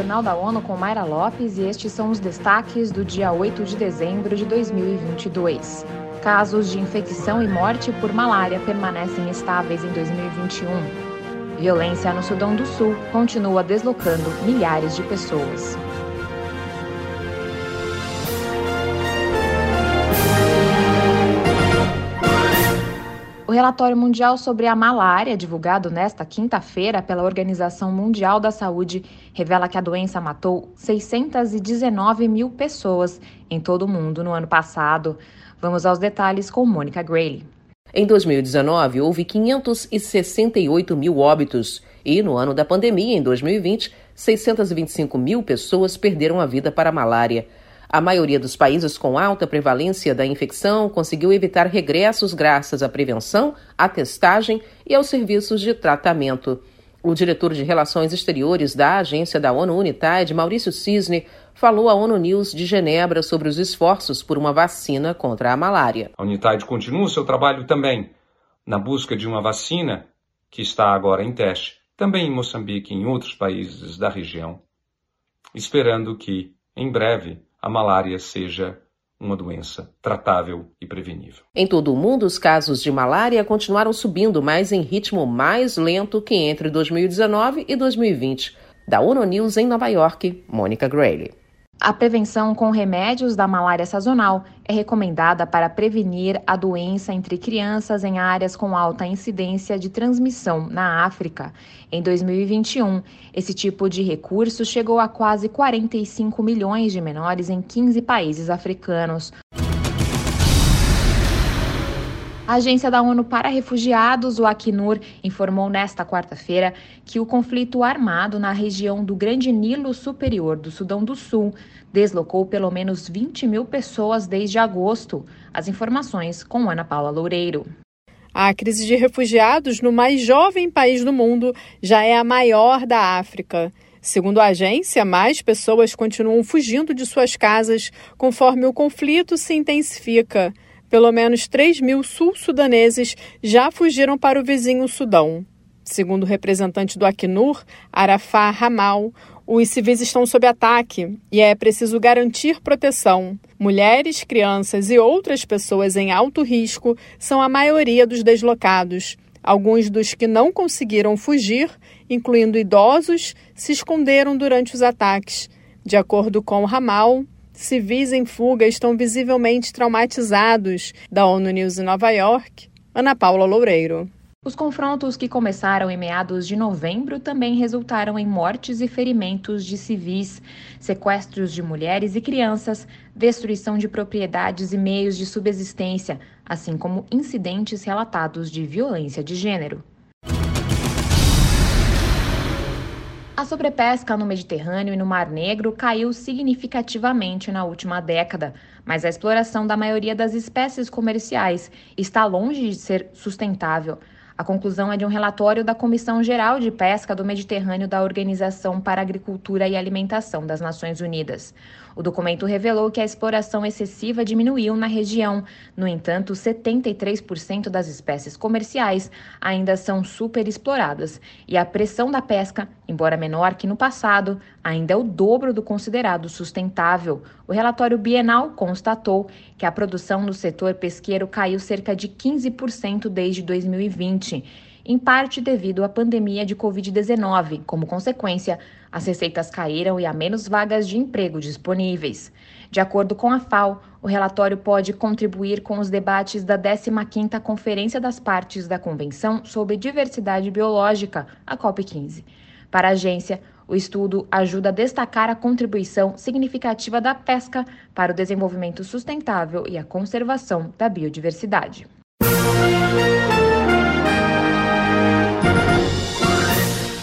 Jornal da ONU com Mayra Lopes e estes são os destaques do dia 8 de dezembro de 2022. Casos de infecção e morte por malária permanecem estáveis em 2021. Violência no Sudão do Sul continua deslocando milhares de pessoas. Relatório mundial sobre a malária, divulgado nesta quinta-feira pela Organização Mundial da Saúde, revela que a doença matou 619 mil pessoas em todo o mundo no ano passado. Vamos aos detalhes com Mônica Grayley. Em 2019, houve 568 mil óbitos e, no ano da pandemia, em 2020, 625 mil pessoas perderam a vida para a malária. A maioria dos países com alta prevalência da infecção conseguiu evitar regressos graças à prevenção, à testagem e aos serviços de tratamento. O diretor de Relações Exteriores da agência da ONU Unitide, Maurício Cisne, falou à ONU News de Genebra sobre os esforços por uma vacina contra a malária. A Unitide continua o seu trabalho também na busca de uma vacina que está agora em teste, também em Moçambique e em outros países da região, esperando que, em breve, a malária seja uma doença tratável e prevenível. Em todo o mundo, os casos de malária continuaram subindo, mas em ritmo mais lento que entre 2019 e 2020. Da ONU News em Nova York, Mônica Grayley. A prevenção com remédios da malária sazonal é recomendada para prevenir a doença entre crianças em áreas com alta incidência de transmissão na África. Em 2021, esse tipo de recurso chegou a quase 45 milhões de menores em 15 países africanos. A Agência da ONU para Refugiados, o Acnur, informou nesta quarta-feira que o conflito armado na região do Grande Nilo Superior do Sudão do Sul deslocou pelo menos 20 mil pessoas desde agosto. As informações com Ana Paula Loureiro. A crise de refugiados no mais jovem país do mundo já é a maior da África. Segundo a agência, mais pessoas continuam fugindo de suas casas conforme o conflito se intensifica. Pelo menos 3 mil sul-sudaneses já fugiram para o vizinho Sudão. Segundo o representante do Acnur, Arafat Ramal, os civis estão sob ataque e é preciso garantir proteção. Mulheres, crianças e outras pessoas em alto risco são a maioria dos deslocados. Alguns dos que não conseguiram fugir, incluindo idosos, se esconderam durante os ataques. De acordo com Ramal, civis em fuga estão visivelmente traumatizados. Da ONU News em Nova York, Ana Paula Loureiro. Os confrontos que começaram em meados de novembro também resultaram em mortes e ferimentos de civis, sequestros de mulheres e crianças, destruição de propriedades e meios de subsistência, assim como incidentes relatados de violência de gênero. A sobrepesca no Mediterrâneo e no Mar Negro caiu significativamente na última década, mas a exploração da maioria das espécies comerciais está longe de ser sustentável. A conclusão é de um relatório da Comissão Geral de Pesca do Mediterrâneo da Organização para Agricultura e Alimentação das Nações Unidas. O documento revelou que a exploração excessiva diminuiu na região. No entanto, 73% das espécies comerciais ainda são superexploradas e a pressão da pesca, embora menor que no passado, ainda é o dobro do considerado sustentável. O relatório bienal constatou que a produção no setor pesqueiro caiu cerca de 15% desde 2020 em parte devido à pandemia de Covid-19. Como consequência, as receitas caíram e há menos vagas de emprego disponíveis. De acordo com a FAO, o relatório pode contribuir com os debates da 15ª Conferência das Partes da Convenção sobre Diversidade Biológica, a COP15. Para a agência, o estudo ajuda a destacar a contribuição significativa da pesca para o desenvolvimento sustentável e a conservação da biodiversidade.